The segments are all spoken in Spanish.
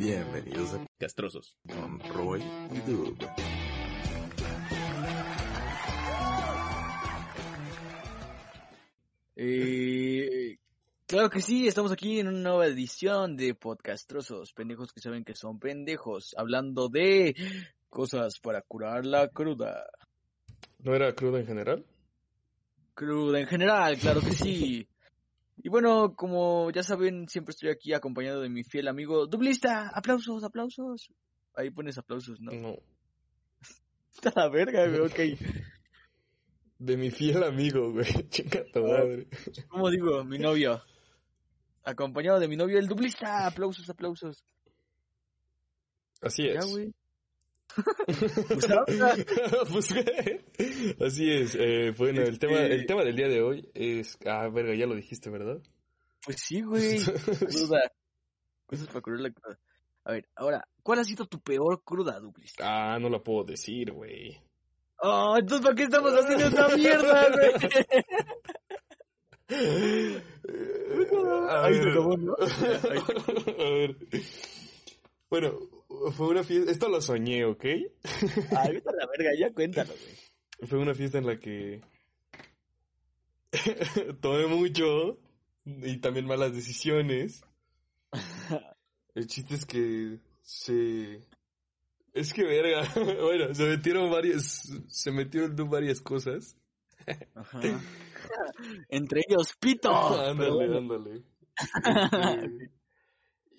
Bienvenidos a Castrosos. con Roy y Dub. Eh, claro que sí, estamos aquí en una nueva edición de Podcastrosos, pendejos que saben que son pendejos, hablando de cosas para curar la cruda. ¿No era cruda en general? Cruda en general, claro que sí. Y bueno, como ya saben, siempre estoy aquí acompañado de mi fiel amigo Dublista. Aplausos, aplausos. Ahí pones aplausos, ¿no? No. Está la verga, güey, ok. De mi fiel amigo, güey. Chinga tu madre. ¿Cómo digo? Mi novio. Acompañado de mi novio, el Dublista. Aplausos, aplausos. Así es. Ya, güey. Pues Pues, Así es. Eh, bueno, el tema, el tema del día de hoy es... Ah, verga, ya lo dijiste, ¿verdad? Pues sí, güey. Cruda. Cosas para curar la cruda. A ver, ahora, ¿cuál ha sido tu peor cruda, Duplis? Ah, no la puedo decir, güey. Oh, entonces, ¿para qué estamos haciendo esta mierda, güey? Ahí se acabó, ¿no? A ver. Bueno, fue una fiesta... Esto lo soñé, ¿ok? Ay, vete a la verga, ya cuéntalo, güey. Fue una fiesta en la que tomé mucho y también malas decisiones. El chiste es que se... Es que verga, bueno, se metieron varias, se metieron varias cosas. Ajá. Entre ellos, pito. Ándale, ándale. Este,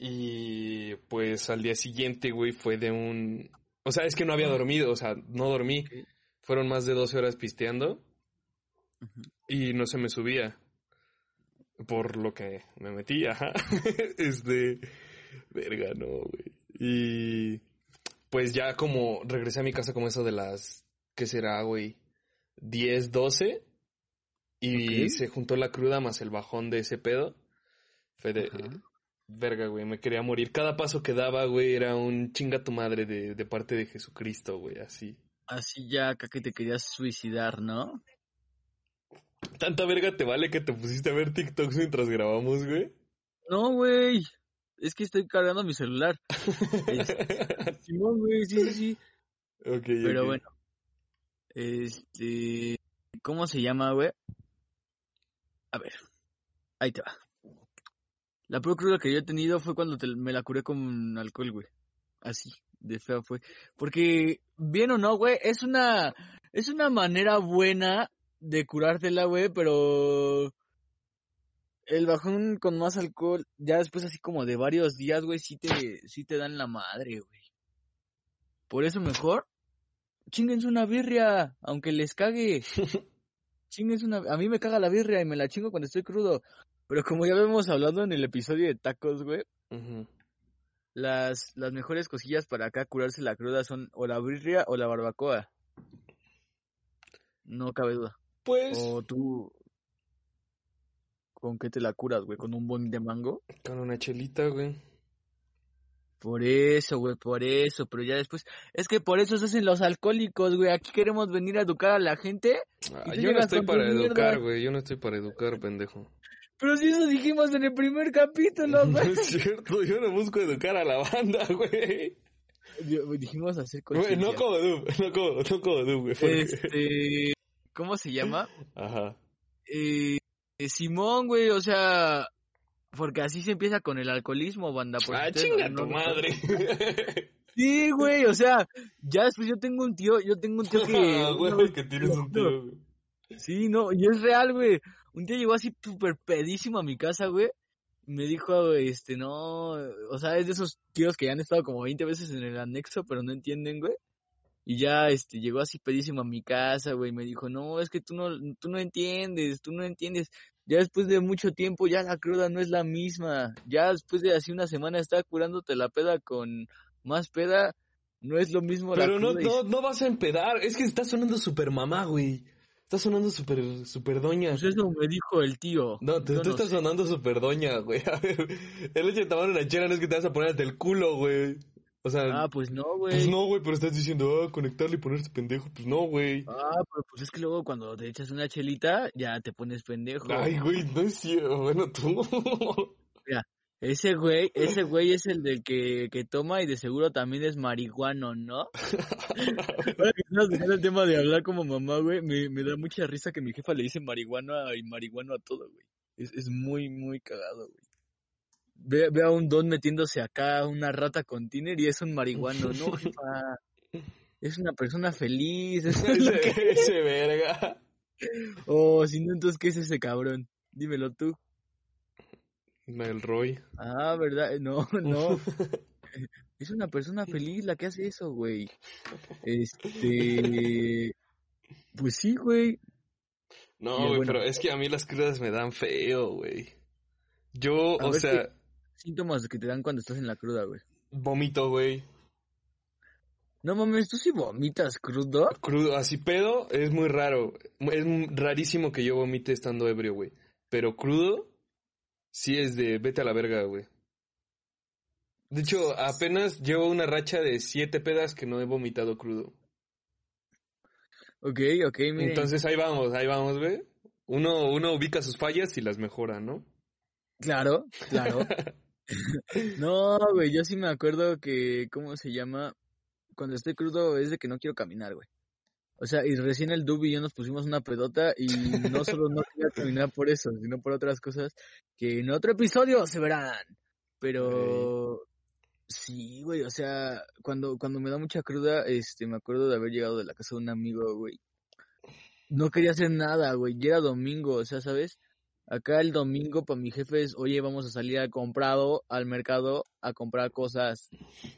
y pues al día siguiente, güey, fue de un... O sea, es que no había dormido, o sea, no dormí. Fueron más de 12 horas pisteando y no se me subía. Por lo que me metí, ajá. Este... Verga, no, güey. Y... Pues ya como regresé a mi casa como eso de las... ¿Qué será, güey? 10, 12. Y se juntó la cruda más el bajón de ese pedo. Fue de... Verga, güey, me quería morir. Cada paso que daba, güey, era un chinga tu madre de, de parte de Jesucristo, güey, así. Así ya acá que te querías suicidar, ¿no? Tanta verga te vale que te pusiste a ver TikToks mientras grabamos, güey. No, güey. Es que estoy cargando mi celular. Este, Simón, güey, sí, sí, sí. Ok, Pero bueno. Este. ¿Cómo se llama, güey? A ver. Ahí te va. La peor cruda que yo he tenido fue cuando te- me la curé con alcohol, güey. Así, de fea fue. Porque, bien o no, güey, es una. Es una manera buena de curártela, güey, pero. El bajón con más alcohol, ya después así como de varios días, güey, sí te, sí te dan la madre, güey. Por eso mejor, chinguense una birria, aunque les cague. Chinguense una... A mí me caga la birria y me la chingo cuando estoy crudo. Pero como ya habíamos hablado en el episodio de tacos, güey, las, las mejores cosillas para acá curarse la cruda son o la birria o la barbacoa. No cabe duda. Pues, O tú... ¿Con qué te la curas, güey? ¿Con un buen de mango? con una chelita, güey. Por eso, güey, por eso. Pero ya después... Es que por eso se hacen los alcohólicos, güey. Aquí queremos venir a educar a la gente. Ah, yo no estoy para educar, güey. Yo no estoy para educar, pendejo. Pero si eso dijimos en el primer capítulo, No güey. es cierto, yo no busco educar a la banda, güey. Di- Dijimos hacer Güey, conciencia. no como Dub, no como, no como Dub, güey. porque- Este... ¿Cómo se llama? Ajá. Eh, eh, Simón, güey, o sea... Porque así se empieza con el alcoholismo, banda. por Ah, ustedes chinga no- tu no- madre. Sí, güey, o sea, ya después yo tengo un tío, yo tengo un tío que... Ah, güey, que tienes un tío, güey. Sí, no, y es real, güey. Un día llegó así súper pedísimo a mi casa, güey. y Me dijo, este, no, o sea, es de esos tíos que ya han estado como 20 veces en el anexo, pero no entienden, güey. Y ya, este, llegó así pedísimo a mi casa, güey, y me dijo, no, es que tú no, tú no entiendes, tú no entiendes. ya después de mucho tiempo, ya la cruda no es la misma. Ya después de así una semana estar curándote la peda con más peda, no es lo mismo Pero la no, cruda. y- no, no vas a empedar. Es que está sonando super mamá, güey. Está sonando super, super doña. Pues eso me dijo el tío. No, tú, no estás sé. sonando super doña, güey. A ver, el hecho de tomar una chela no es que te vas a poner hasta el culo, güey. O sea, Ah, pues no, güey. pues no, güey, pero estás diciendo, ah, conectarle y ponerse pendejo. Pues no, güey. Ah, pero pues es que luego cuando te echas una chelita, ya te pones pendejo. Ay, güey, no es cierto. Bueno, tú. Ese güey, ese güey es el del que, que toma y de seguro también es marihuano, ¿no? Ahora que estás tocando el tema de hablar como mamá, güey, me, me da mucha risa que mi jefa le dice marihuano y marihuano a todo, güey. Es, es muy, muy cagado, güey. Ve, ve a un don metiéndose acá una rata con tiner y es un marihuano, ¿no, jefa? Es una persona feliz. es ese verga. Oh, si no, entonces, ¿qué es ese cabrón? Dímelo tú. El Roy. Ah, ¿verdad? Eh, No, no. Es una persona feliz la que hace eso, güey. Este. Pues sí, güey. No, güey, bueno. pero es que a mí las crudas me dan feo, güey. Yo, A o ver, sea, Síntomas que te dan cuando estás en la cruda, güey. vomito, güey. No mames, ¿tú sí vomitas crudo? Crudo, así pedo, es muy raro. Es rarísimo que yo vomite estando ebrio, güey. Pero crudo, sí es de vete a la verga, güey. De hecho, apenas llevo una racha de siete pedas que no he vomitado crudo. Ok, ok, miren. Entonces ahí vamos, ahí vamos, güey. Uno, uno ubica sus fallas y las mejora, ¿no? Claro, claro. no, güey, yo sí me acuerdo que, ¿cómo se llama? Cuando estoy crudo es de que no quiero caminar, güey. O sea, y recién el Dub y yo nos pusimos una pedota y no solo no quería caminar por eso, sino por otras cosas que en otro episodio se verán. Pero sí, güey, o sea, cuando, cuando me da mucha cruda, este, me acuerdo de haber llegado de la casa de un amigo, güey. No quería hacer nada, güey, ya era domingo, o sea, ¿sabes? Acá el domingo para mi jefe es, oye, vamos a salir al comprado, al mercado, a comprar cosas.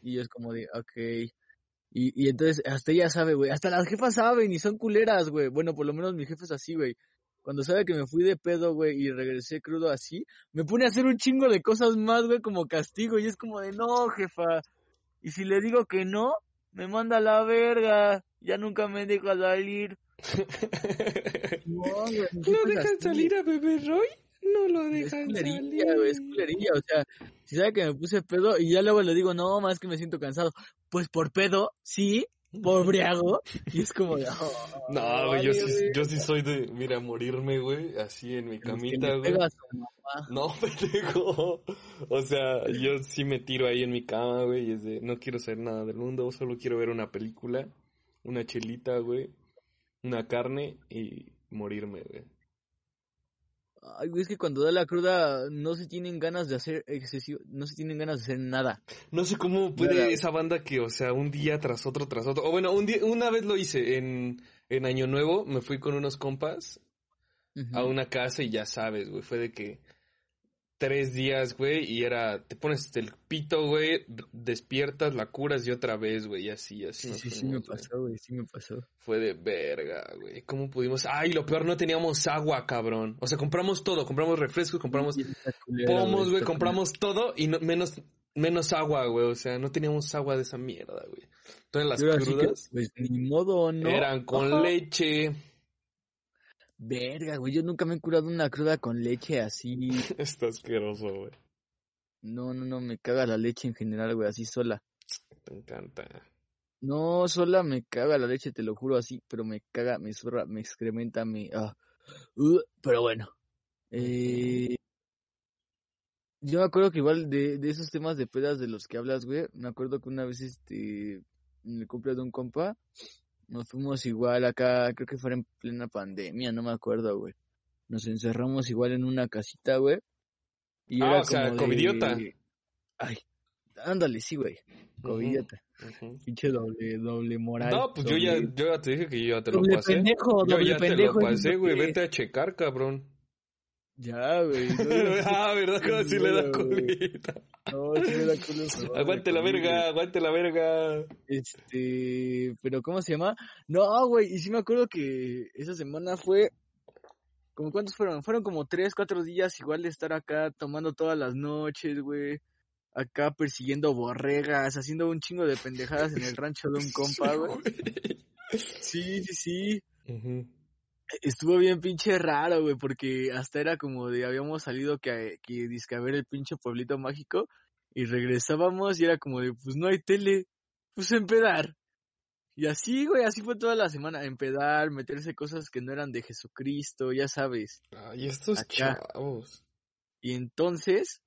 Y es como de, ok. Y, y entonces, hasta ella sabe, güey. Hasta las jefas saben y son culeras, güey. Bueno, por lo menos mi jefe es así, güey. Cuando sabe que me fui de pedo, güey, y regresé crudo así, me pone a hacer un chingo de cosas más, güey, como castigo. Y es como de, no, jefa. Y si le digo que no, me manda a la verga. Ya nunca me deja salir. No, güey, jefe es así. a bebé Roy? No lo Es culerilla, güey, es culerilla, o sea, si sabe que me puse pedo y ya luego le digo, no, más que me siento cansado, pues por pedo, sí, por briago, y es como de, oh, No, güey, yo sí, yo sí soy de, mira, morirme, güey, así en mi que camita, güey. No, pendejo. O sea, yo sí me tiro ahí en mi cama, güey, y es de, no quiero saber nada del mundo, solo quiero ver una película, una chelita, güey, una carne y morirme, güey. Ay, es que cuando da la cruda no se tienen ganas de hacer excesivo, no se tienen ganas de hacer nada. No sé cómo puede Nada. esa banda que, o sea, un día tras otro, tras otro. O bueno, un día, una vez lo hice en, en Año Nuevo, me fui con unos compas a una casa y ya sabes, güey, fue de que tres días, güey, y era, te pones el pito, güey, despiertas, la curas y otra vez, güey, y así, así Sí, sí, sí me pasó, güey, sí me pasó. Fue de verga, güey. ¿Cómo pudimos? Ay, lo peor, no teníamos agua, cabrón. O sea, compramos todo, compramos refrescos, compramos pomos, güey, compramos todo y no- menos, menos agua, güey. O sea, no teníamos agua de esa mierda, güey. Entonces las que, crudas pues ni modo, ¿no? eran con Ajá. leche. Verga, güey, yo nunca me he curado una cruda con leche así. Está asqueroso, güey. No, no, no, me caga la leche en general, güey, así sola. Me encanta. No, sola me caga la leche, te lo juro así, pero me caga, me zurra, me excrementa, me... ah, uh, pero bueno. Eh, yo me acuerdo que igual de, de esos temas de pedas de los que hablas, güey, me acuerdo que una vez, este, en el de un compa, nos fuimos igual acá, creo que fue en plena pandemia, no me acuerdo, güey. Nos encerramos igual en una casita, güey. Y Ah, era o sea, de- covidiota. Ay, ándale, sí, güey. Covidiota. Pinche doble, doble moral. No, pues yo ya, yo ya te dije que yo ya te lo pasé. pendejo, Yo doble ya te lo pasé, güey. Vete a checar, cabrón. Ya, güey. No, ah, ¿verdad? Como si le da colita. no, sí me da pero Aguante la verga, aguante la verga. Este, pero ¿cómo se llama? No, güey, y sí me acuerdo que esa semana fue ¿Como cuántos fueron? Fueron como tres, cuatro días igual de estar acá tomando todas las noches, güey. Acá persiguiendo borregas, haciendo un chingo de pendejadas en el rancho de un compa, güey. Sí, sí, sí. Ujú. Estuvo bien pinche raro, güey, porque hasta era como de habíamos salido que, que dizque a ver el pinche pueblito mágico y regresábamos y era como de pues no hay tele, pues empedar. Y así, güey, así fue toda la semana, empedar, meterse cosas que no eran de Jesucristo, ya sabes. Ay, estos Acá. chavos. Y entonces,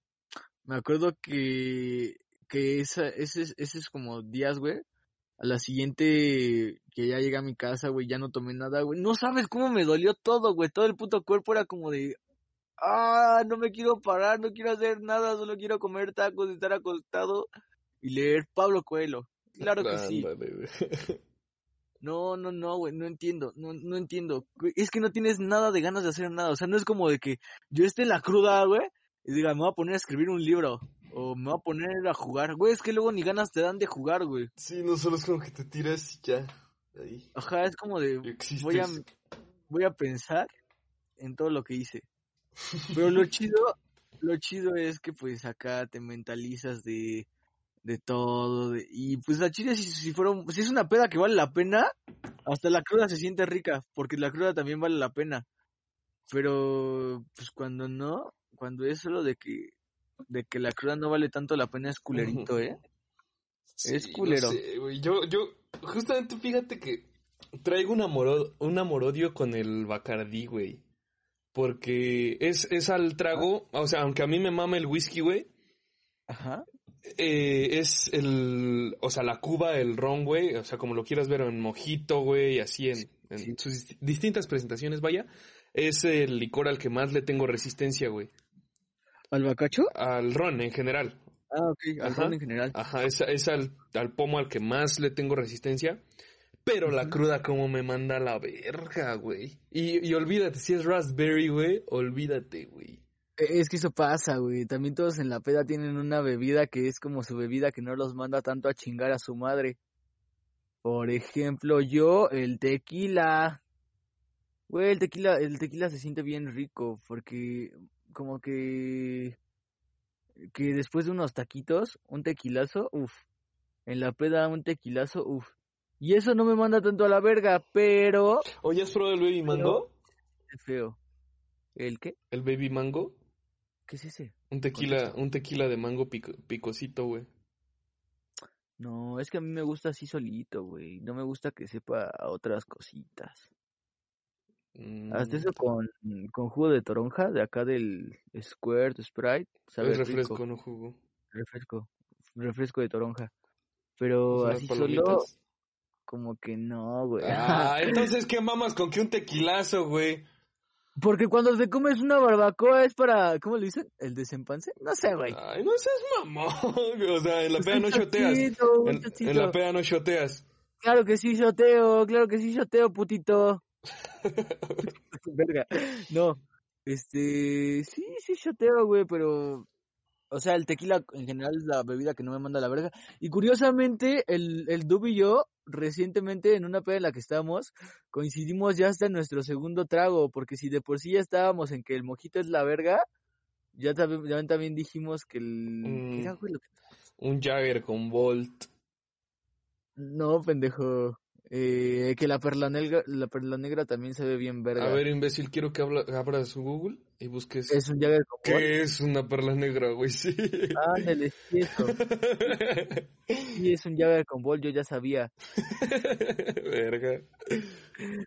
me acuerdo que, que esa, ese, ese es como días, güey. A la siguiente que ya llegué a mi casa, güey, ya no tomé nada, güey. No sabes cómo me dolió todo, güey. Todo el puto cuerpo era como de, ah, no me quiero parar, no quiero hacer nada, solo quiero comer tacos, estar acostado y leer Pablo Coelho. Claro que sí. No, no, no, güey, no entiendo, no, no entiendo. Es que no tienes nada de ganas de hacer nada. O sea, no es como de que yo esté en la cruda, güey, y diga, me voy a poner a escribir un libro. O me voy a poner a jugar. Güey, es que luego ni ganas te dan de jugar, güey. Sí, no solo es como que te tiras y ya. Ahí. Ajá, es como de, Existes. voy a, voy a pensar en todo lo que hice. Pero lo chido, lo chido es que pues acá te mentalizas de, de todo. de- y pues la chida si, si fuera, si es una peda que vale la pena, hasta la cruda se siente rica, porque la cruda también vale la pena. Pero pues cuando no, cuando es solo de que, de que la cruda no vale tanto la pena es culerito, ¿eh? Es culero. sé. Yo, yo, justamente fíjate que traigo un amor, un amor-odio con el Bacardí, güey. Porque es, es al trago, o sea, aunque a mí me mama el whisky, güey, Ajá. eh, es el, o sea, la cuba, el ron, güey, o sea, como lo quieras ver en mojito, güey, así en, Sí. sus dist- distintas presentaciones, vaya, es el licor al que más le tengo resistencia, güey. ¿Al bacacho? Al ron en general. Ah, ok, al Ajá. ron en general. Ajá, es, es al, al pomo al que más le tengo resistencia. Pero la cruda como me manda a la verga, güey. Y, y olvídate, si es raspberry, güey, olvídate, güey. E, Es que eso pasa, güey. También todos en la peda tienen una bebida que es como su bebida que no los manda tanto a chingar a su madre. Por ejemplo, yo, el tequila. Güey, el tequila, el tequila se siente bien rico porque como que que después de unos taquitos, un tequilazo, uff. En la peda un tequilazo, uff. Y eso no me manda tanto a la verga, pero Oye, ¿has probado el baby mango? es feo. ¿El qué? El baby mango. ¿Qué es ese? Un tequila, un tequila de mango pico- picosito, güey. No, es que a mí me gusta así solito, güey. No me gusta que sepa otras cositas. Hasta Mm, eso con, con jugo de toronja de acá del Squirt, Sprite, sabe es refresco, rico. no jugo. Refresco. Refresco de toronja. Pero ¿Unas así solo, como que no, güey. Ah, entonces, ¿qué mamas con que un tequilazo, güey? Porque cuando te comes una barbacoa es para, ¿cómo le dicen? ¿El desempance? No sé, güey. Ay, no seas mamón. O sea, en la peda no un En, la peda no shoteas. Claro que sí, shoteo, claro que sí, shoteo, putito. Verga. No, este, sí, sí, shoteo, güey, pero, o sea, el tequila en general es la bebida que no me manda a la verga. Y curiosamente, el, el Dub y yo, recientemente, en una peda en la que estábamos, coincidimos ya hasta en nuestro segundo trago, porque si de por sí ya estábamos en que el mojito es la verga, ya también, ya también dijimos que el... ¿qué era, güey, lo que- Un Jagger con Volt. No, pendejo. Eh, que la perla negra, la perla negra también se ve bien verga. A ver, imbécil, quiero que habla- abras Google y busques. es un. ¿Qué es una perla negra, güey? Sí. Ándale, sí, eso. Sí, es un Jagger con Ball, yo ya sabía. Verga.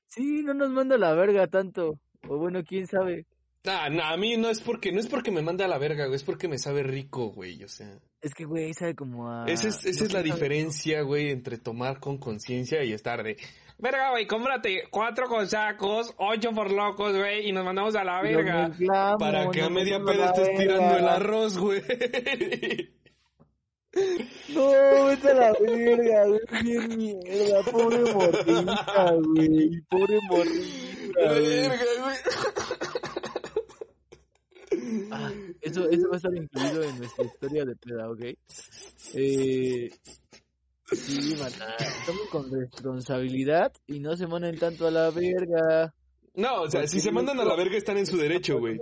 Sí, no nos manda la verga tanto. O bueno, quién sabe. Ah, no, a mí no es porque, no es porque me mande a la verga, güey, es porque me sabe rico, güey, o sea. Es que, güey, sabe como a... Esa es, esa no es la diferencia, güey, entre tomar con conciencia y estar de. Verga, güey, cómprate cuatro consacos, ocho por locos, güey, y nos mandamos a la verga. Para que a media peda estés tirando el arroz, güey. No, vete a la verga, güey, bien mierda. Pobre morrita, güey. Pobre morrita, La güey. verga, güey. Ah, eso, eso va a estar incluido en nuestra historia de peda, ¿ok? Eh, sí, maná, tomen con responsabilidad y no se manden tanto a la verga. No, o sea, si se mandan a la verga están en su derecho, güey.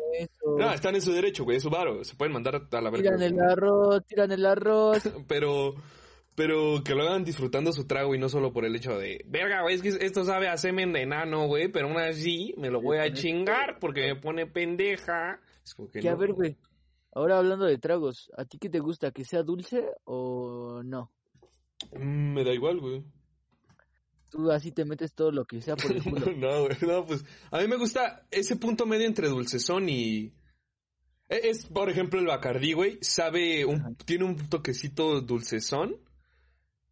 No, están en su derecho, güey, es su varo. Se pueden mandar a la verga. Tiran el arroz, tiran el arroz. Pero, pero que lo hagan disfrutando su trago y no solo por el hecho de, verga, güey, es que esto sabe a semen de enano, güey, pero aún así me lo voy a chingar porque me pone pendeja. Es como que Que a ver, güey. Ahora hablando de tragos, ¿a ti qué te gusta? ¿Que sea dulce o no? Mm, Me da igual, güey. Tú así te metes todo lo que sea por el culo. No, güey, no, pues a mí me gusta ese punto medio entre dulcezón y... e- Es, por ejemplo, el Bacardí, güey, sabe, un, tiene un toquecito dulcezón,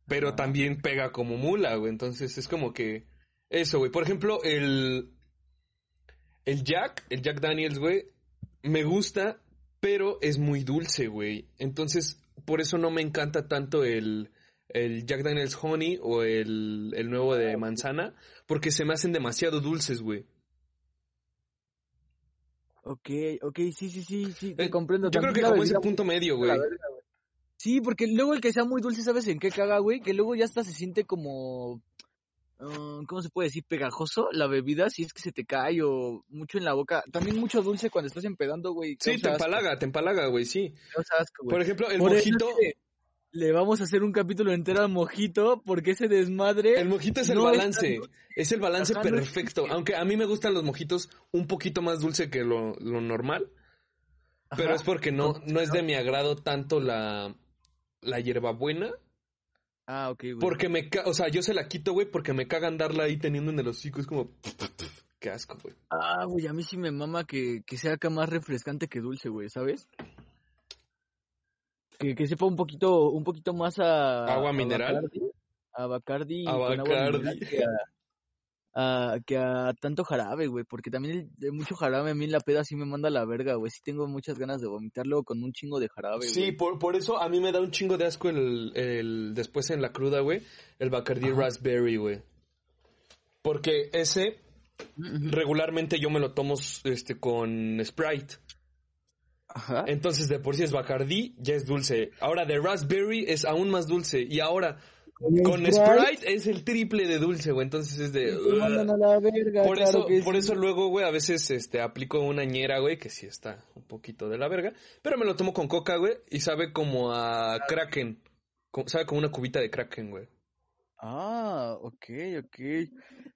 pero también pega como mula, güey, entonces es como que... Eso, güey, por ejemplo, el... El Jack, el Jack Daniels, güey, me gusta, pero es muy dulce, güey. Entonces, por eso no me encanta tanto el, el Jack Daniels Honey o el, el nuevo de manzana, porque se me hacen demasiado dulces, güey. Ok, ok, sí, sí, sí, sí, te Eh, comprendo. Yo creo que como ese punto medio, güey. Sí, porque luego el que sea muy dulce, ¿sabes en qué caga, güey? Que luego ya hasta se siente como... ah, ¿Cómo se puede decir? Pegajoso la bebida, si es que se te cae o mucho en la boca. También mucho dulce cuando estás empedando, güey. Sí, te asco, empalaga, te empalaga, güey, sí. causa asco, güey. Por ejemplo, el Por mojito... que le vamos a hacer un capítulo entero al mojito porque ese desmadre... El mojito es el no es tan balance. Es el balance Ajá, perfecto. Aunque a mí me gustan los mojitos un poquito más dulce que lo, lo normal. Pero es porque no, no es de mi agrado tanto la, la hierbabuena. Ah, ok, güey. Porque me... ca- O sea, yo se la quito, güey, porque me cagan darla ahí teniendo en el hocico. Es como... Qué asco, güey. Ah, güey, a mí sí me mama que, que sea acá más refrescante que dulce, güey, ¿sabes? Que, que sepa un poquito, un poquito más a... ¿Agua a mineral? Bacardi, A Bacardi. A con agua Bacardi. mineral que a, a- que a tanto jarabe, güey, porque también el- de mucho jarabe a mí en la peda sí me manda a la verga, güey. Sí tengo muchas ganas de vomitarlo con un chingo de jarabe, Sí, güey. por, por eso a mí me da un chingo de asco el, el después en la cruda, güey, el Bacardi Ajá. Raspberry, güey. Porque ese regularmente yo me lo tomo este con Sprite. Ajá. Entonces de por sí es Bacardi, ya es dulce. Ahora de Raspberry es aún más dulce y ahora con Sprite es el triple de dulce, güey. Entonces es de a la verga, por claro eso, que por sí. eso luego, güey, a veces este aplico una ñera, güey, que sí está un poquito de la verga, pero me lo tomo con coca, güey, y sabe como a Kraken. Sabe como una cubita de Kraken, güey. Ah, ok, ok.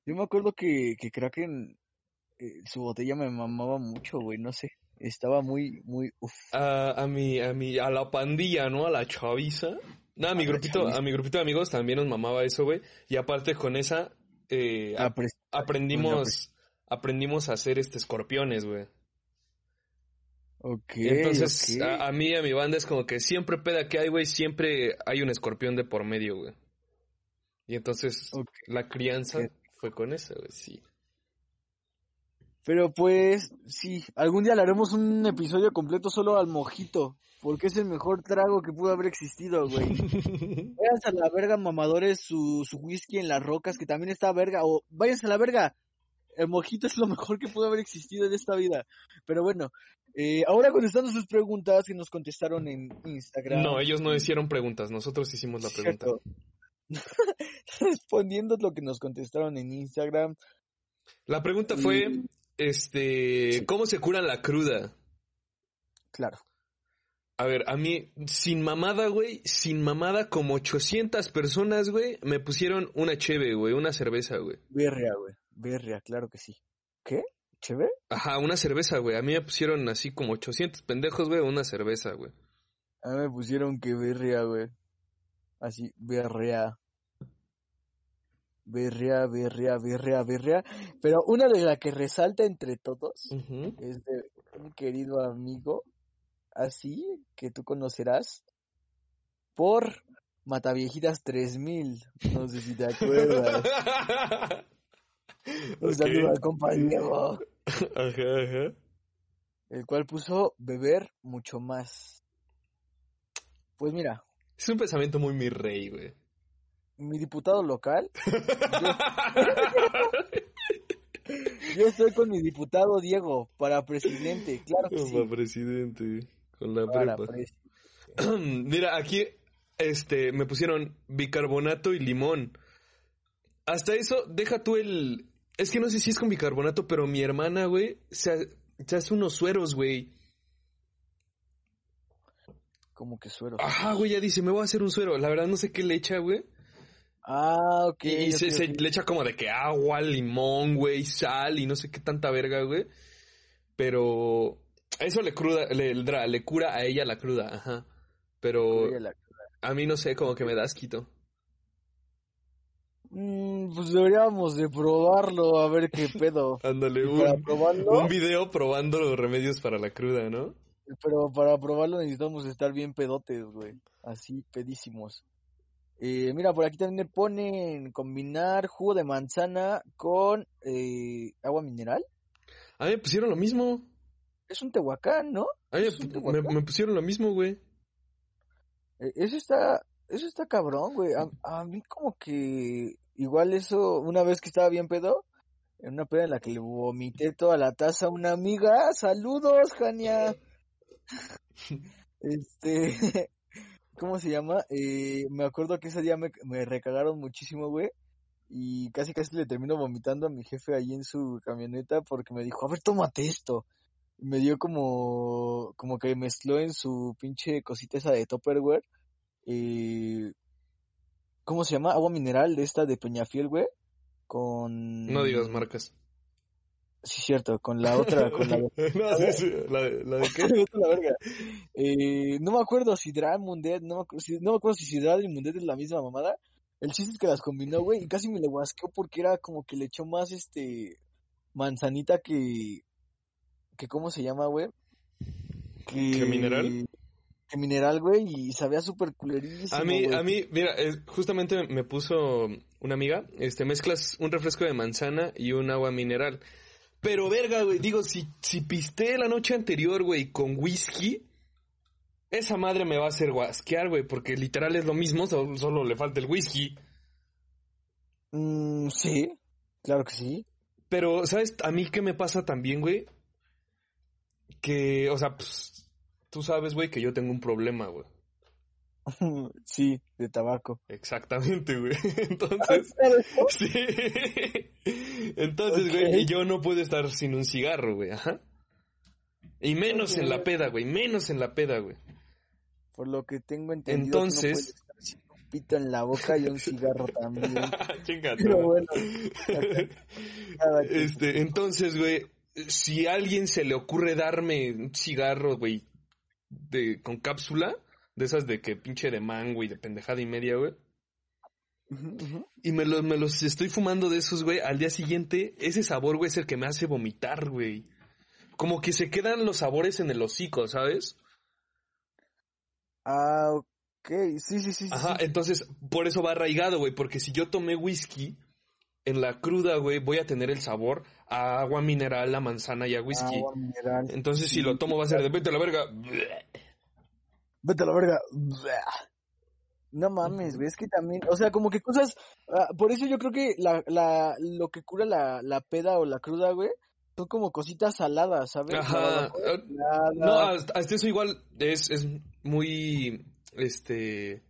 Yo me acuerdo que, que Kraken, eh, su botella me mamaba mucho, güey, no sé. Estaba muy, muy, uff. A, a mi, a mi, a la pandilla, ¿no? A la chaviza. No, a mi grupito, a mi grupito de amigos también nos mamaba eso, güey. Y aparte con esa, eh, a- aprendimos, aprendimos a hacer este escorpiones, güey. Ok, Entonces, a, a mí y a mi banda es como que siempre peda que hay, güey, siempre hay un escorpión de por medio, güey. Y entonces, la crianza fue con eso, güey, sí. Pero pues, sí, algún día le haremos un episodio completo solo al mojito, porque es el mejor trago que pudo haber existido, güey. Váyanse a la verga, mamadores, su, su whisky en las rocas, que también está verga, o váyanse a la verga. El mojito es lo mejor que pudo haber existido en esta vida. Pero bueno, eh, ahora contestando sus preguntas que nos contestaron en Instagram. no, ellos no hicieron preguntas, nosotros hicimos la pregunta. Respondiendo lo que nos contestaron en Instagram. La pregunta fue. Este, Sí. ¿cómo se cura la cruda? Claro. A ver, a mí, sin mamada, güey, sin mamada, como 800 personas, güey, me pusieron una cheve, güey, una cerveza, güey. Berria, güey. Berria, claro que sí. ¿Qué? ¿Chévere? Ajá, una cerveza, güey. A mí me pusieron así como 800 pendejos, güey, una cerveza, güey. A mí me pusieron que berria, güey. Así, berria. Berria, berria, berria, berria. Pero una de las que resalta entre todos es de un querido amigo, así, que tú conocerás, por Mataviejitas 3000. No sé si te acuerdas. Un saludo al compa Diego, Ajá, ajá. el cual puso beber mucho más. Pues mira, Es un pensamiento muy mi rey, güey. Mi diputado local, yo estoy con mi diputado Diego para presidente, claro que sí. Como presidente, con la Para prepa. Mira, aquí este me pusieron bicarbonato y limón. Hasta eso, deja tú el Es que no sé si es con bicarbonato, pero mi hermana, güey, se, se hace unos sueros, güey. Como que suero. Ajá, güey, ya dice, me voy a hacer un suero. La verdad no sé qué le echa, güey. Ah, ok. Y, se, le echa como de que agua, limón, güey, sal y no sé qué tanta verga, güey. Pero eso le cruda, le, cura a ella la cruda, ajá. Pero a mí no sé, como que me da asquito. Mm, pues deberíamos de probarlo, a ver qué pedo. Ándale, un, un video probando los remedios para la cruda, ¿no? pero para probarlo necesitamos estar bien pedotes, güey. Así, pedísimos. Eh, mira, por aquí también ponen combinar jugo de manzana con eh, agua mineral. A mí me pusieron lo mismo. Es un tehuacán, ¿no? A me pusieron lo mismo, güey. Eh, Eso está, eso está cabrón, güey. A, a mí como que igual eso, una vez que estaba bien pedo, en una peda en la que le vomité toda la taza a una amiga. Saludos, Jania. Este, ¿cómo se llama? Eh, me acuerdo que ese día me, me recagaron muchísimo, güey. Y casi casi le termino vomitando a mi jefe ahí en su camioneta porque me dijo, a ver, tómate esto. Y me dio como, como que mezcló en su pinche cosita esa de Tupperware. Eh, ¿cómo se llama? Agua mineral de esta de Peñafiel, güey. Con... No digas marcas. Sí, cierto, con la otra, con la no, sí, sí, la, de- la de qué? La verga. Eh, no me acuerdo si Dran Mundet, no me acuerdo si, no me acuerdo si Sidral y Mundet es la misma mamada. El chiste es que las combinó, güey, y casi me le guasqueó porque era como que le echó más este manzanita que que cómo se llama, güey. Que, ¿Que mineral? Que mineral, güey, y sabía súper culerísimo. A mí, güey. a mí, mira, justamente me puso una amiga, este, mezclas un refresco de manzana y un agua mineral. Pero verga, güey, digo, si, si pisté la noche anterior, güey, con whisky, esa madre me va a hacer guasquear, güey, porque literal es lo mismo, solo, solo le falta el whisky. Mm, sí, claro que sí. Pero, ¿sabes? A mí qué me pasa también, güey, que, o sea, pues, tú sabes, güey, que yo tengo un problema, güey. sí, de tabaco. Exactamente, güey. Entonces, Sí. Entonces, güey, yo no puedo estar sin un cigarro, güey, ajá. Y menos en la peda, güey, menos en la peda, güey. Por lo que tengo entendido, tú no Entonces- puedes estar sin un pito en la boca y un cigarro también. Pero bueno. Este, entonces, güey, si a alguien se le ocurre darme un cigarro, güey, de, con cápsula, de esas de que pinche de mango y de pendejada y media, güey, y me los, me los estoy fumando de esos, güey, al día siguiente, ese sabor, güey, es el que me hace vomitar, güey. Como que se quedan los sabores en el hocico, ¿sabes? Ah, ok. Sí, sí, sí. Ajá, sí. entonces, por eso va arraigado, güey, porque si yo tomé whisky, en la cruda, güey, voy a tener el sabor a agua mineral, a manzana y a whisky. Agua mineral. Entonces, si lo tomo va a ser de vete a la verga. Vete a la verga. No mames, güey, es que también, o sea, como que cosas, ah, por eso yo creo que la, la, lo que cura la, la peda o la cruda, güey, son como cositas saladas, ¿sabes? Ajá. barbacoa No, salada. hasta, hasta eso igual es, es muy, este...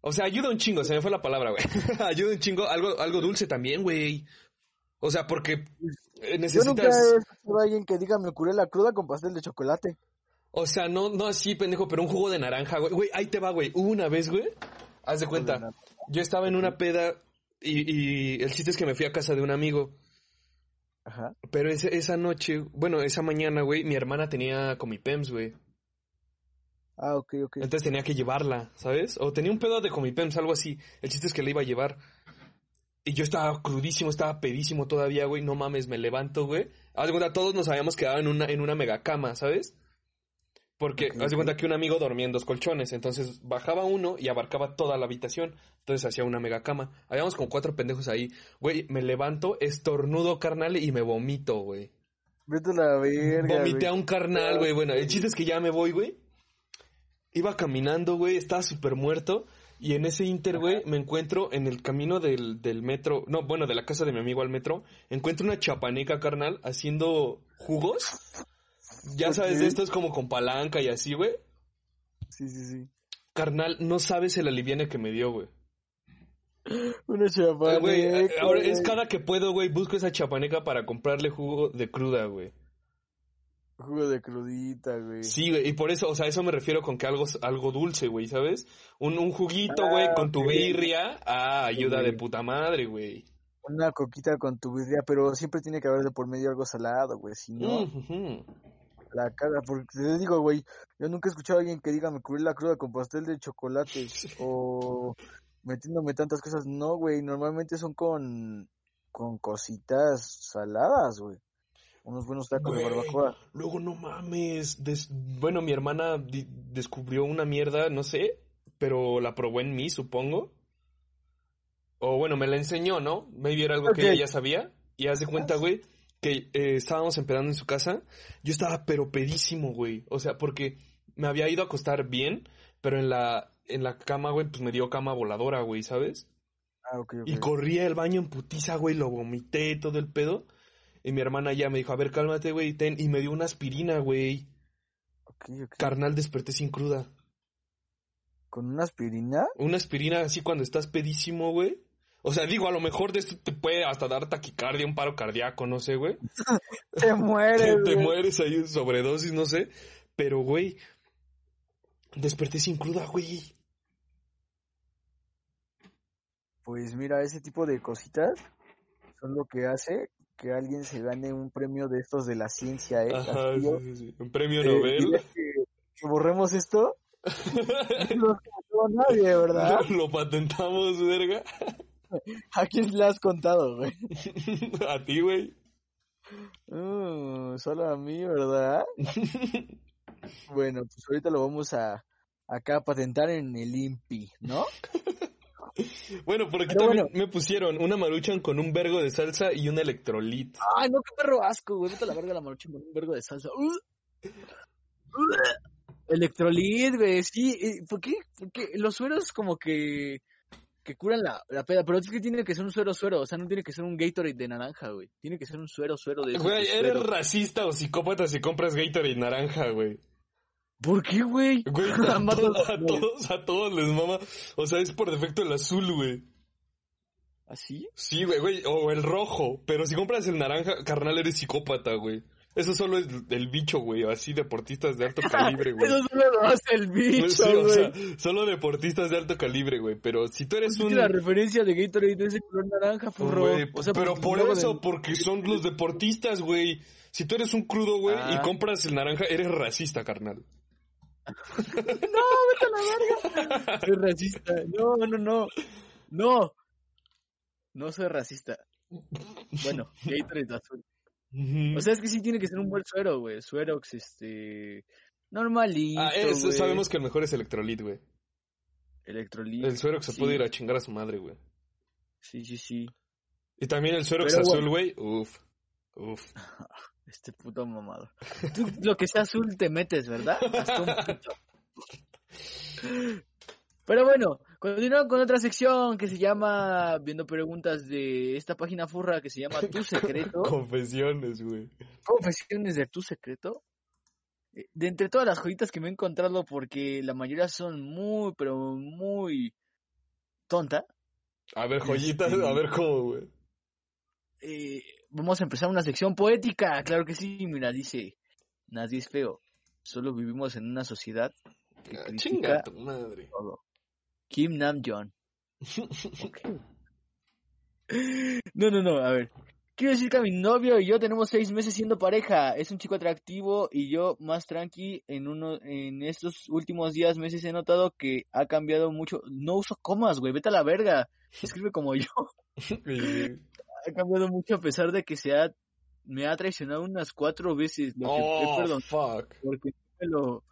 O sea, ayuda un chingo, se me fue la palabra, güey. ayuda un chingo, algo, algo dulce también, güey. O sea, porque eh, Yo nunca he necesitas... escuchado a alguien que diga me curé la cruda con pastel de chocolate. O sea, no, no así, pendejo, pero un jugo de naranja, güey. Güey, ahí te va, güey. Hubo una vez, güey. Haz de cuenta. Yo estaba en una peda y, y el chiste es que me fui a casa de un amigo. Ajá. Pero esa noche, bueno, esa mañana, güey, mi hermana tenía comipems, güey. Ah, ok, ok. Entonces tenía que llevarla, ¿sabes? O tenía un pedo de comipems, algo así. El chiste es que la iba a llevar. Y yo estaba crudísimo, estaba pedísimo todavía, güey. No mames, me levanto, güey. Haz de cuenta, todos nos habíamos quedado en una, en una mega cama, ¿sabes? Porque, Ok, haz de cuenta que un amigo dormía en dos colchones. Entonces bajaba uno y abarcaba toda la habitación. Entonces hacía una mega cama. Habíamos como cuatro pendejos ahí. Güey, me levanto, estornudo, carnal, y me vomito, güey. Vete a la verga, Vomité a un carnal, güey. Bueno, el chiste es que ya me voy, güey. Iba caminando, güey. Estaba súper muerto. Y en ese inter, güey, me encuentro en el camino del, del metro. No, bueno, de la casa de mi amigo al metro. Encuentro una chapaneca, carnal, haciendo jugos. Ya sabes, de estos como con palanca y así, güey. Sí, sí, sí. Carnal, no sabes el aliviane que me dio, güey. Una chapaneca. Güey, ahora es güey. cada que puedo, güey, busco esa chapaneca para comprarle jugo de cruda, güey. Jugo de crudita, güey. Sí, güey, y por eso, o sea, eso me refiero con que algo, algo dulce, güey, ¿sabes? Un, un juguito, güey, Ah, con tu birria, ah, ayuda de güey. puta madre, güey. Una coquita con tu birria, pero siempre tiene que haber de por medio algo salado, güey. Si no. La caga. Porque te digo, güey, yo nunca he escuchado a alguien que diga me cubrí la cruda con pastel de chocolate o metiéndome tantas cosas. No, güey, normalmente son con, con cositas saladas, güey. Unos buenos tacos de barbacoa. Luego no mames. des- Bueno, mi hermana di- descubrió una mierda, no sé, pero la probó en mí, supongo. O bueno, me la enseñó, ¿no? Maybe era algo que ella ya sabía. Y haz de cuenta, güey, que eh, estábamos empedando en su casa. Yo estaba pero pedísimo, güey. O sea, porque me había ido a acostar bien, pero en la, en la cama, güey, pues me dio cama voladora, güey, ¿sabes? Ah, ok, ok. Y corrí al baño en putiza, güey, lo vomité, todo el pedo. Y mi hermana ya me dijo, a ver, cálmate, güey, ten. Y me dio una aspirina, güey. Ok, ok. Carnal, desperté sin cruda. ¿Con una aspirina? Una aspirina así cuando estás pedísimo, güey. O sea, digo, a lo mejor de esto te puede hasta dar taquicardia, un paro cardíaco, no sé, güey. Te Te, mueres, te güey. mueres ahí en sobredosis, no sé. Pero, güey, desperté sin cruda, güey. Pues mira, ese tipo de cositas son lo que hace que alguien se gane un premio de estos de la ciencia, ¿eh? Ajá, sí, sí, sí. Un premio Eh, Nobel. ¿dirías que, que borremos esto? No lo contó nadie, ¿verdad? lo patentamos, verga. ¿A quién le has contado, güey? a ti, güey. Mm, solo a mí, ¿verdad? Bueno, pues ahorita lo vamos a acá a patentar en el INPI, ¿no? Bueno, por aquí Pero también bueno. me pusieron una maruchan con un vergo de salsa y un electrolit. Ay, no, qué perro asco, güey. Vete a la verga la marucha con un vergo de salsa. Uh. Uh. Electrolit, güey, sí. eh, ¿Por qué? Porque los sueros como que que curan la, la peda, pero es que tiene que ser un suero suero, o sea, no tiene que ser un Gatorade de naranja, güey. Tiene que ser un suero suero de Güey, eres suero. racista o psicópata si compras Gatorade naranja, güey. ¿Por qué, güey? Güey, a, Matas to- a todos. todos, a todos les mama. O sea, es por defecto el azul, güey. ¿Así? Sí, güey, güey, o el rojo. Pero si compras el naranja, carnal, eres psicópata, güey. Eso solo es el bicho, güey. Así, deportistas de alto calibre, güey. Eso solo lo hace el bicho, Sí, o güey. sea, solo deportistas de alto calibre, güey. Pero si tú eres Es un... la referencia de Gatorade es de color naranja, furro. Güey, O sea, pero por eso, porque son los deportistas, güey. Si tú eres un crudo, güey, y Ah. compras el naranja, eres racista, carnal. Soy racista. No, no, no. No. No soy racista. Bueno, Gatorade azul. O sea, es que sí tiene que ser un buen suero, güey. Suerox, este... Normalito, ah, eso, güey. sabemos que el mejor es electrolit, güey. Electrolit. El suero que se sí. puede ir a chingar a su madre, güey. Sí, sí, sí. Y también el suero que es azul, güey. Uf. Uf. Este puto mamado. Tú lo que sea azul te metes, ¿verdad? Hasta un pito. Pero bueno, continuamos con otra sección que se llama Viendo preguntas de esta página furra que se llama Tu secreto. Confesiones, güey. Confesiones de tu secreto. Eh, De entre todas las joyitas que me he encontrado, porque la mayoría son muy, pero muy tonta, A ver, joyitas, Este- a ver cómo, güey. eh, vamos a empezar una sección poética. Claro que sí, mira, dice, nadie es feo, solo vivimos en una sociedad que Ah, critica Chinga tu madre. todo. Kim Nam Jong. No, no, no, a ver. Quiero decir que mi novio y yo tenemos seis meses siendo pareja. Es un chico atractivo y yo más tranqui. En uno, en estos últimos días, meses he notado que ha cambiado mucho. No uso comas, güey. Vete a la verga. Escribe como yo. Ha cambiado mucho a pesar de que se ha, me ha traicionado unas cuatro veces. Lo que Oh, perdonado fuck. porque no me lo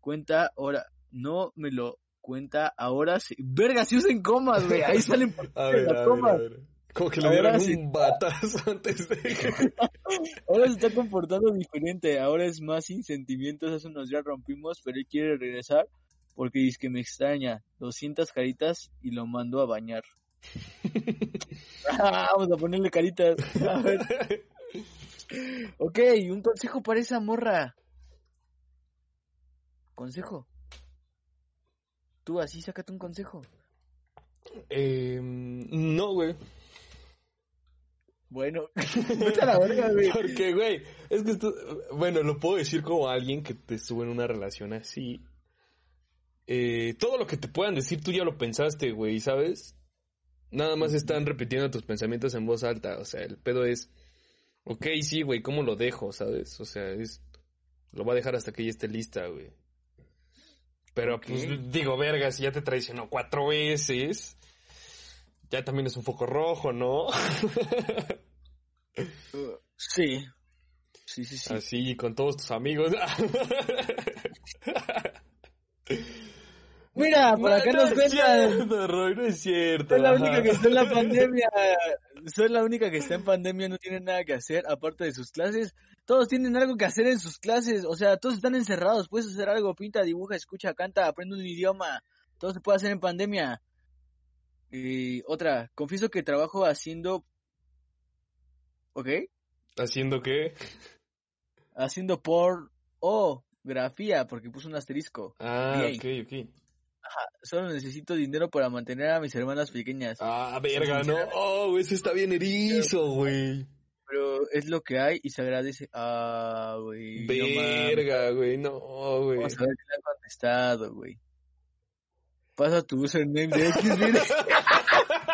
cuenta ahora. No me lo cuenta ahora. Sí. Verga, si usen comas, güey. Ahí salen A ver, las a ver, comas. a ver. Como que le dieron sí. un batazo antes de que... Ahora se está comportando diferente, ahora es más sin sentimientos, hace unos días rompimos, pero él quiere regresar porque dice que me extraña, 200 caritas y lo mandó a bañar. Ah, Vamos a ponerle caritas. A ver. Ok, un consejo para esa morra. Consejo. Tú así, sácate un consejo. Eh, no, güey. Bueno, vete a la verga, güey. Porque, güey, es que esto, bueno, lo puedo decir como alguien que te estuvo en una relación así. Eh, todo lo que te puedan decir tú ya lo pensaste, güey, ¿sabes? Nada más están repitiendo tus pensamientos en voz alta. O sea, el pedo es, ok, sí, güey, ¿cómo lo dejo, sabes? O sea, es, lo va a dejar hasta que ella esté lista, güey. Pero, pues, digo, verga, si ya te traicionó cuatro veces, ya también es un foco rojo, ¿no? Sí. Sí, sí, sí. Así, con todos tus amigos. Mira, por acá no nos es cuentan. cierto, Roy, no es cierto. Soy la ajá. única que está en la pandemia. Soy la única que está en pandemia, no tiene nada que hacer aparte de sus clases. Todos tienen algo que hacer en sus clases. O sea, todos están encerrados. Puedes hacer algo, pinta, dibuja, escucha, canta, aprende un idioma. Todo se puede hacer en pandemia. Y otra, confieso que trabajo haciendo. ¿Ok? ¿Haciendo qué? Haciendo por. Oh, grafía, porque puso un asterisco. Ah, Bien. ok, ok. Solo necesito dinero para mantener a mis hermanas pequeñas. Ah, verga, no. Oh, eso está bien erizo, güey. Pero es lo que hay y se agradece. Ah, güey. Verga, güey, no, güey. Vamos a ver qué le han contestado, güey. Pasa tu username de X.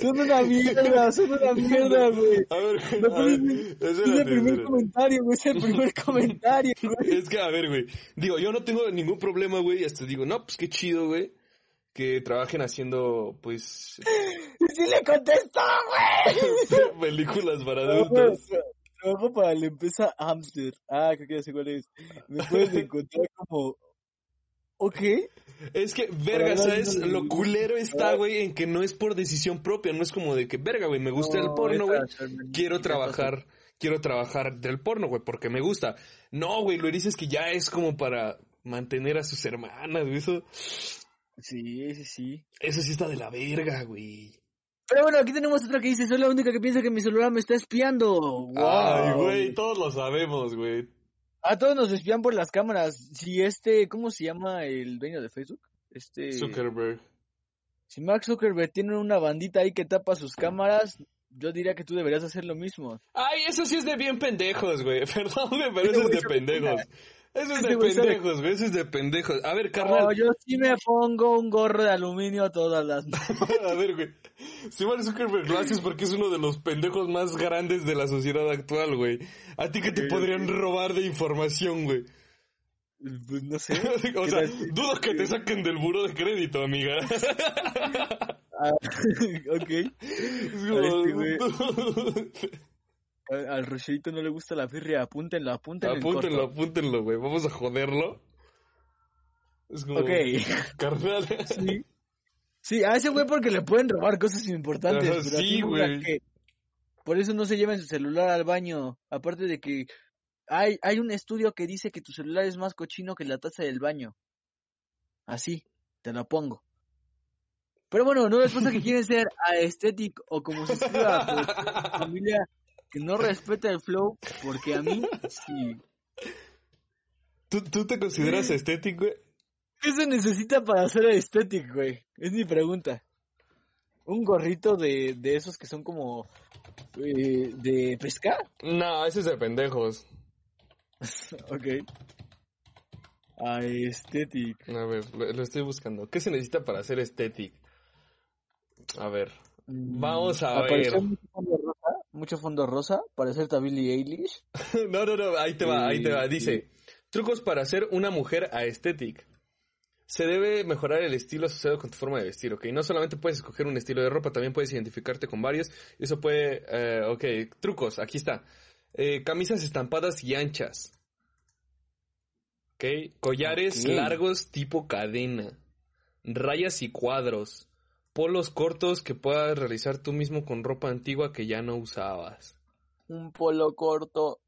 Son una mierda, son una mierda, güey. A ver, No puedes- Es el primer comentario, güey. Es el primer comentario, güey. Es que, a ver, güey. Digo, yo no tengo ningún problema, güey. Hasta digo, no, pues qué chido, güey. Que trabajen haciendo, pues, Y sí le contestó, güey. películas para adultos. Trabajo para la empresa Hamster. Ah, creo que ya sé cuál es. Me puedes encontrar como. ¿Ok? Es que, verga, ¿sabes? Lo culero está, güey, en que no es por decisión propia. No es como de que, verga, güey, me gusta el porno, güey. Quiero trabajar, quiero trabajar del porno, güey, porque me gusta. No, güey, lo dices que ya es como para mantener a sus hermanas, güey. Eso, Sí, sí, sí. eso sí está de la verga, güey. Pero bueno, aquí tenemos otra que dice, soy la única que piensa que mi celular me está espiando. Wow. Ay, güey, todos lo sabemos, güey. A todos nos espían por las cámaras. Si este, ¿cómo se llama el dueño de Facebook? Este... Zuckerberg. Si Mark Zuckerberg tiene una bandita ahí que tapa sus cámaras, yo diría que tú deberías hacer lo mismo. Ay, eso sí es de bien pendejos, güey. Perdón, eso es de pendejos. Eso es de pendejos, güey. Eso es de pendejos. A ver, No, carnal. yo sí me pongo un gorro de aluminio todas las A ver, güey. Si Mark Zuckerberg lo haces porque es uno de los pendejos más grandes de la sociedad actual, güey. A ti que te podrían robar de información, güey. Pues no sé. o ¿Qué sea, dudo que te saquen del buro de crédito, amiga. Ah, ok. Es como... Al, al Rocherito no le gusta la firria, apúntenlo, apúntenlo. en apúntenlo, apúntenlo, güey. Vamos a joderlo. Es como... Ok. Carnal. Sí. Sí, a ese güey porque le pueden robar cosas importantes. Ajá, pero sí, güey. que- Por eso no se lleven su celular al baño. Aparte de que hay, hay un estudio que dice que tu celular es más cochino que la taza del baño. Así, te lo pongo. Pero bueno, no les pasa que quieren ser aesthetic o como se escriba tu familia que no respeta el flow, porque a mí sí. ¿Tú, ¿Tú te consideras estético, güey? ¿Qué se necesita para ser aesthetic, güey? Es mi pregunta. Un gorrito de, de esos que son como eh, de pescar. No, ese es de pendejos. ok. Aesthetic. A ver, lo, lo estoy buscando. ¿Qué se necesita para ser estético? A ver. Mm, Vamos a apareció ver. Mucho fondo rosa, mucho fondo rosa, parecer a Billie Eilish. No, no, no, ahí te va, ahí te va. Dice, trucos para ser una mujer aesthetic. Se debe mejorar el estilo asociado con tu forma de vestir, ¿ok? No solamente puedes escoger un estilo de ropa, también puedes identificarte con varios. Eso puede, eh, ok, trucos, aquí está. Eh, camisas estampadas y anchas. ¿Ok? Collares largos tipo cadena. Rayas y cuadros. Polos cortos que puedas realizar tú mismo con ropa antigua que ya no usabas. Un polo corto.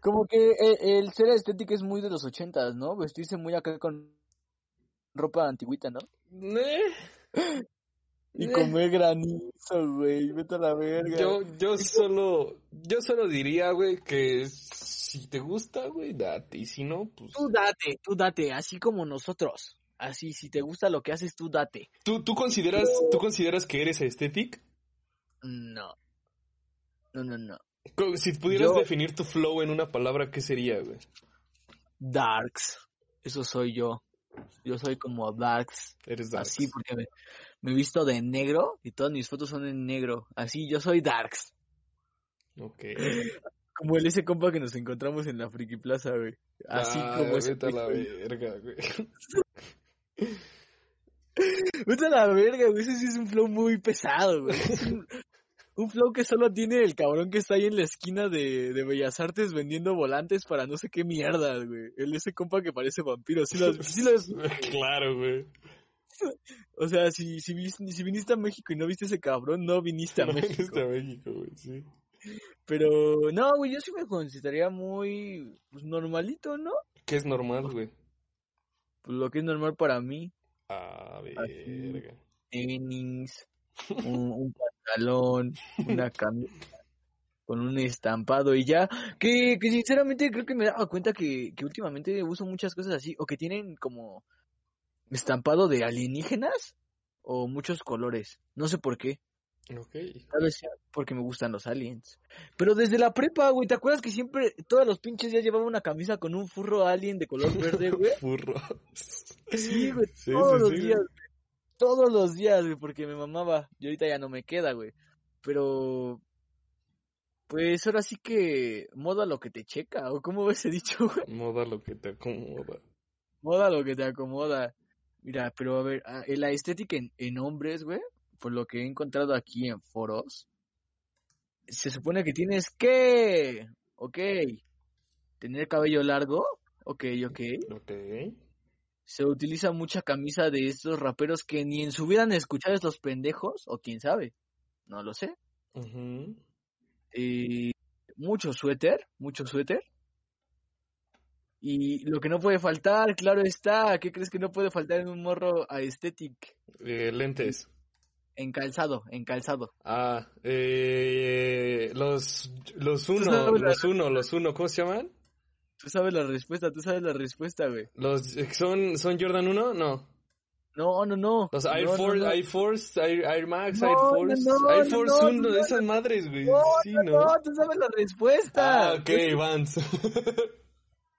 Como que el, el ser estético es muy de los ochentas, ¿no? Vestirse muy acá con ropa antigüita, ¿no? Eh, Y comer granizo, güey. Vete a la verga. Yo, yo solo, yo solo diría, güey, que si te gusta, güey, date. Y si no, pues. Tú date, tú date, así como nosotros. Así, si te gusta lo que haces, tú date. ¿Tú, tú consideras, tú consideras que eres estético? No. No, no, no. Si pudieras Yo- definir tu flow en una palabra, ¿qué sería, güey? Darks. Eso soy yo. Yo soy como Darks. Eres darks. Así, porque me, me he visto de negro y todas mis fotos son en negro. Así, yo soy Darks. Ok. Como el ese compa que nos encontramos en la Friki Plaza, güey. Así Ah, como ese. la verga, güey. Vete a la verga, güey. Ese sí es un flow muy pesado, güey. Es un, un flow que solo tiene el cabrón que está ahí en la esquina de, de Bellas Artes vendiendo volantes para no sé qué mierda, güey. El ese compa que parece vampiro. Sí los, sí los- claro, güey. o sea, si, si, si viniste a México y no viste ese cabrón, no viniste a No México. viniste a México, güey, sí. Pero, no, güey, yo sí me consideraría muy pues, normalito, ¿no? ¿Qué es normal, güey? Lo que es normal para mí. A verga. tenis, un, un pantalón, una camisa con un estampado y ya, que, que sinceramente creo que me he dado cuenta que, que últimamente uso muchas cosas así, o que tienen como estampado de alienígenas o muchos colores, no sé por qué, Ok. tal vez porque me gustan los aliens. Pero desde la prepa, güey, ¿te acuerdas que siempre, todos los pinches días llevaba una camisa con un furro alien de color verde, güey? Furros. Sí, güey, Sí, todos sí, los sí, días, güey. Todos los días, güey, porque me mamaba. Y ahorita ya no me queda, güey. Pero, pues ahora sí que moda lo que te checa, o cómo ves ese dicho, güey. Moda lo que te acomoda. Moda lo que te acomoda. Mira, pero a ver, ah, la estética en, en hombres, güey, por lo que he encontrado aquí en foros, se supone que tienes que, ok, tener cabello largo, ok, ok. Ok. se utiliza mucha camisa de estos raperos que ni en su vida han escuchado estos pendejos, o quién sabe, no lo sé. Eh, mucho suéter, mucho suéter. Y lo que no puede faltar, claro está, ¿qué crees que no puede faltar en un morro aesthetic? Eh, lentes. En calzado, en calzado. Ah, eh, los, los uno, los uno, los uno, ¿cómo se llaman? Tú sabes la respuesta, tú sabes la respuesta, güey. Los, ¿son, son Jordan 1? No. No, no, no. Los Air no, Force, no. Air Force, Air, Air Max, Air Force, no, Air Force no, 1, no, de esas madres, güey. No, sí, no, ¿no? tú sabes la respuesta. Ah, ok, Vans.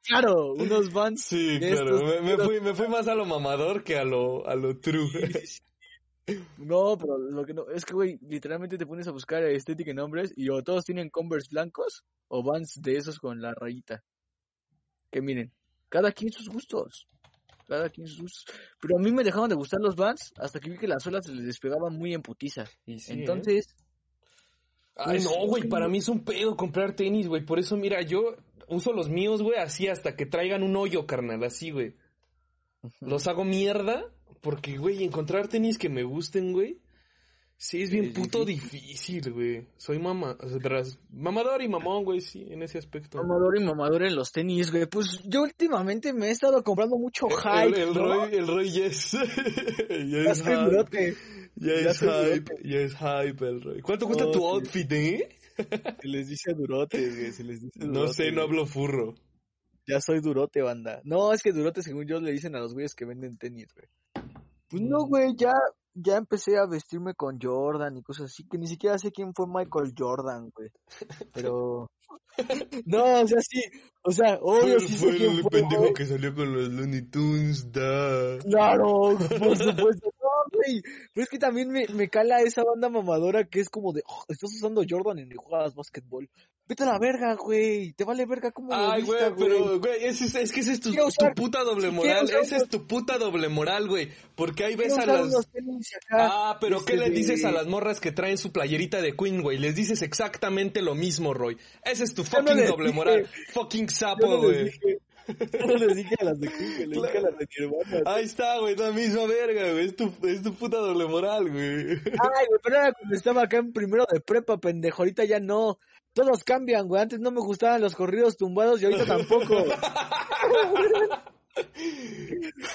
Claro, unos Vans Sí, claro. estos Me, me fui, me fui más a lo mamador que a lo, a lo true. No, pero lo que no, es que, güey, literalmente te pones a buscar estética en hombres y o todos tienen Converse blancos o Vans de esos con la rayita. Que miren, cada quien sus gustos. Cada quien sus gustos. Pero a mí me dejaron de gustar los Vans hasta que vi que las suelas se les despegaban muy en putiza. Y sí, ¿eh? Entonces, Ay, Pues, no, güey, para mí es un pedo comprar tenis, güey. Por eso, mira, yo uso los míos, güey, así hasta que traigan un hoyo, carnal, así, güey. Los hago mierda porque, güey, encontrar tenis que me gusten, güey. Sí, es bien Es puto difícil, güey. Soy o sea, tras- mamador y mamón, güey, sí, en ese aspecto. mamador y mamador en los tenis, güey. Pues yo últimamente me he estado comprando mucho El, hype, el ¿no? Roy, el Roy ya es, ya es soy hype. durote. Ya Ya es hype, ya es hype el Roy. ¿Cuánto cuesta Oh, tu outfit, eh? Se les dice durote, güey. Se les dice No sé, no hablo furro. Ya soy durote, banda. No, es que durote, según yo, le dicen a los güeyes que venden tenis, güey. Pues no, güey, ya, ya empecé a vestirme con Jordan y cosas así, que ni siquiera sé quién fue Michael Jordan, güey. Pero... No, o sea, sí, o sea, obvio Fue, sí fue sé quién el fue, pendejo güey. que salió con los Looney Tunes, da. Claro, por supuesto. No, güey. Pero es que también me, me cala esa banda mamadora que es como de, "Oh, estás usando Jordan ni juegas básquetbol. Vete a la verga, güey. Te vale verga como Ay, güey, pero, güey, es, es, es que ese es tu, Quiero tu usar- puta doble moral. usar Esa es tu puta doble moral, güey. Porque ahí ves a usar las. Ah, pero ¿qué este, le de- dices a las morras que traen su playerita de Queen, güey? Les dices exactamente lo mismo, Roy. Ese es tu no fucking les doble dije. moral. Fucking sapo, no güey. no les dije a las de Queen, les dije a las de Nirvana. Ahí está, güey, la misma verga, güey. Es tu, es tu puta doble moral, güey. Ay, güey, pero era cuando estaba acá en primero de prepa, pendejo. Ahorita ya no. Todos cambian, güey. Antes no me gustaban los corridos tumbados y ahorita tampoco.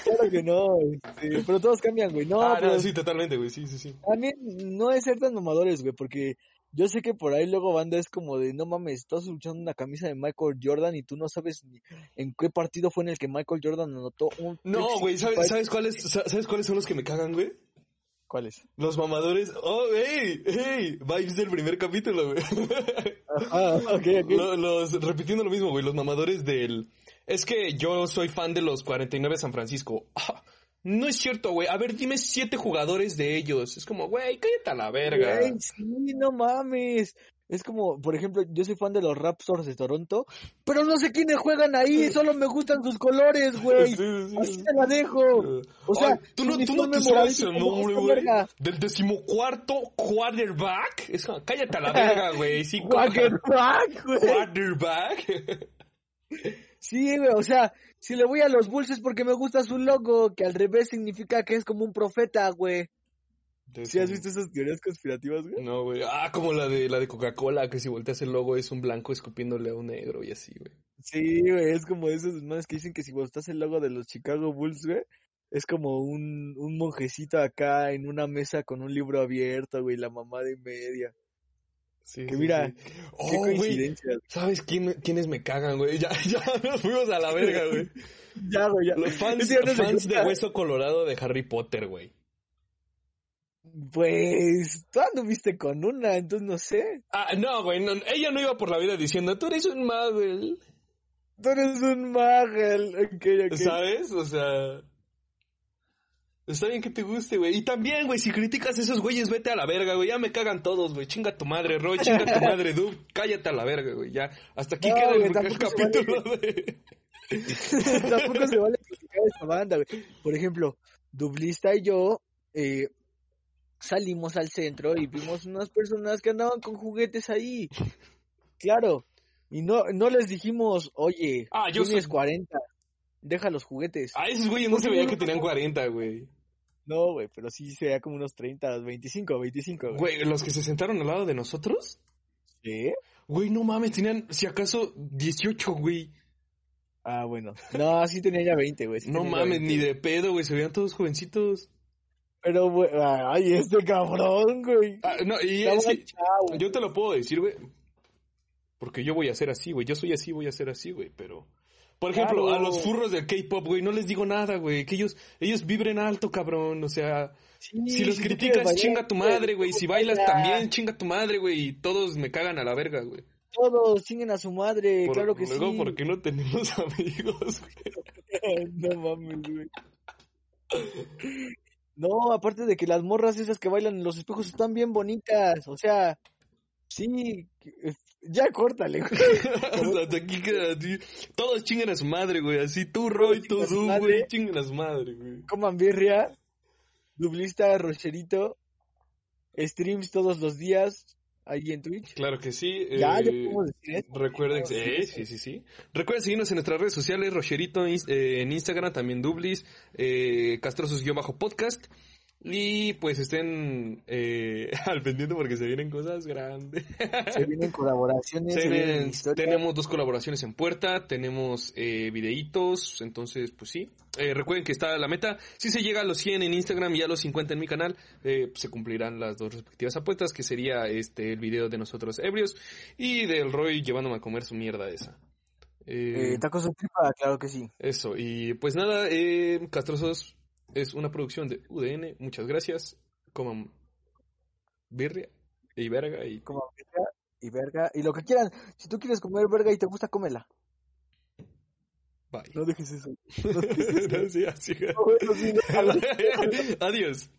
claro que no, este, pero todos cambian, güey. No, ah, pero no, sí, totalmente, güey, sí, sí, sí. también no es ser tan mamadores, güey, porque yo sé que por ahí luego banda es como de, no mames, estás luchando una camisa de Michael Jordan y tú no sabes ni en qué partido fue en el que Michael Jordan anotó un... No, güey, ¿sabes, ¿sabes cuáles, sa- ¿sabes cuáles son los que me cagan, güey? ¿Cuál es? Los mamadores. Oh, hey, hey, vibes del primer capítulo, güey. Ah, ok, ok. Los, repitiendo lo mismo, güey, los mamadores del... Es que yo soy fan de los 49 San Francisco. Ah, no es cierto, güey. A ver, dime siete jugadores de ellos. Es como, güey, cállate a la verga. Güey, sí, no mames. Es como, por ejemplo, yo soy fan de los Raptors de Toronto, pero no sé quiénes juegan ahí, solo me gustan sus colores, güey. Sí, sí, sí. Así te la dejo. O sea, Ay, ¿tú no, tú no te sabes el nombre, güey? Del decimocuarto quarterback. Es como, cállate a la verga, güey. Sí, Quarterback, güey. quarterback. Sí, güey, o sea, si le voy a los Bulls es porque me gusta su logo, que al revés significa que es como un profeta, güey. ¿Sí has visto esas teorías conspirativas, güey? No, güey. Ah, como la de la de Coca-Cola, que si volteas el logo es un blanco escupiéndole a un negro y así, güey. Sí, güey, es como esos manes que dicen que si estás el logo de los Chicago Bulls, güey, es como un, un monjecito acá en una mesa con un libro abierto, güey, la mamá de media. Sí, Que mira, sí. Qué Oh, güey. coincidencia. ¿Sabes quién, quiénes me cagan, güey? Ya, ya nos fuimos a la verga, güey. Ya, güey, ya. Los fans, se fans de. Hueso Colorado de Harry Potter, güey. Pues, tú anduviste con una, entonces no sé. Ah, no, güey. no, ella no iba por la vida diciendo, tú eres un Marvel. Tú eres un magel. Ok, ok. ¿Sabes? O sea... Está bien que te guste, güey. Y también, güey, si criticas a esos güeyes, vete a la verga, güey. Ya me cagan todos, güey. Chinga tu madre, Roy. Chinga tu madre, Dub. Cállate a la verga, güey. Ya. Hasta aquí No, queda el, el capítulo de... Tampoco se vale criticar a esta banda, güey. Por ejemplo, Dublista y yo eh, salimos al centro y vimos unas personas que andaban con juguetes ahí. Claro. Y no, no les dijimos, oye, Ah, yo tienes soy- 40, deja los juguetes. A esos güeyes no se veía que tenían 40, güey. No, güey, pero sí se veía como unos 30, 25, 25, güey. Güey, los que se sentaron al lado de nosotros. ¿Sí? Güey, no mames, tenían, si acaso, 18, güey. Ah, bueno. No, sí tenía ya 20, güey. sí No mames, 20, ni de pedo, güey. Se veían todos jovencitos. Pero, güey, ay, este cabrón, güey. Ah, no, y es que yo te lo puedo decir, güey. Porque yo voy a ser así, güey. Yo soy así, voy a ser así, güey. Pero, por ejemplo, Claro. a los furros del K-pop, güey, no les digo nada, güey. Que ellos, ellos vibren alto, cabrón. O sea, Sí, si los criticas, bailar, chinga tu madre, güey. Si bailas baila. también, chinga tu madre, güey. Y todos me cagan a la verga, güey. Todos chinguen a su madre, Por- claro que luego, sí. porque no tenemos amigos, güey. no mames, güey. No, aparte de que las morras esas que bailan en los espejos están bien bonitas, o sea, sí, que- ya córtale, güey. O sea, hasta aquí queda así. Todos chingan a su madre, güey. Así tú, Roy, tú, madre. güey. Chingan a su madre, güey. Coman birria, dublista, rocherito, streams todos los días, ahí en Twitch. Claro que sí. Ya, ya eh, podemos decir eso. Recuerden, Sí, eh, sí, sí, sí. Recuerden seguirnos en nuestras redes sociales, Rocherito eh, en Instagram, también Dublis, eh, Castrosos-podcast. Y pues estén eh, al pendiente porque se vienen cosas grandes. Se vienen colaboraciones, se, Se vienen historias. tenemos dos colaboraciones en puerta, tenemos eh, videitos, entonces pues sí. Eh, recuerden que está la meta, si se llega a los 100 en Instagram y a los 50 en mi canal, eh, se cumplirán las dos respectivas apuestas, que sería este el video de nosotros ebrios y del Roy llevándome a comer su mierda esa. Eh, Eh, tacos de tripa, claro que sí. eso, y pues nada, eh, Castrosos es una producción de UDN, muchas gracias, coman birria y verga y Coman birria y verga, y lo que quieran. Si tú quieres comer verga y te gusta, cómela. bye. No dejes eso. No, sí, así. No, eso sí, no. Adiós.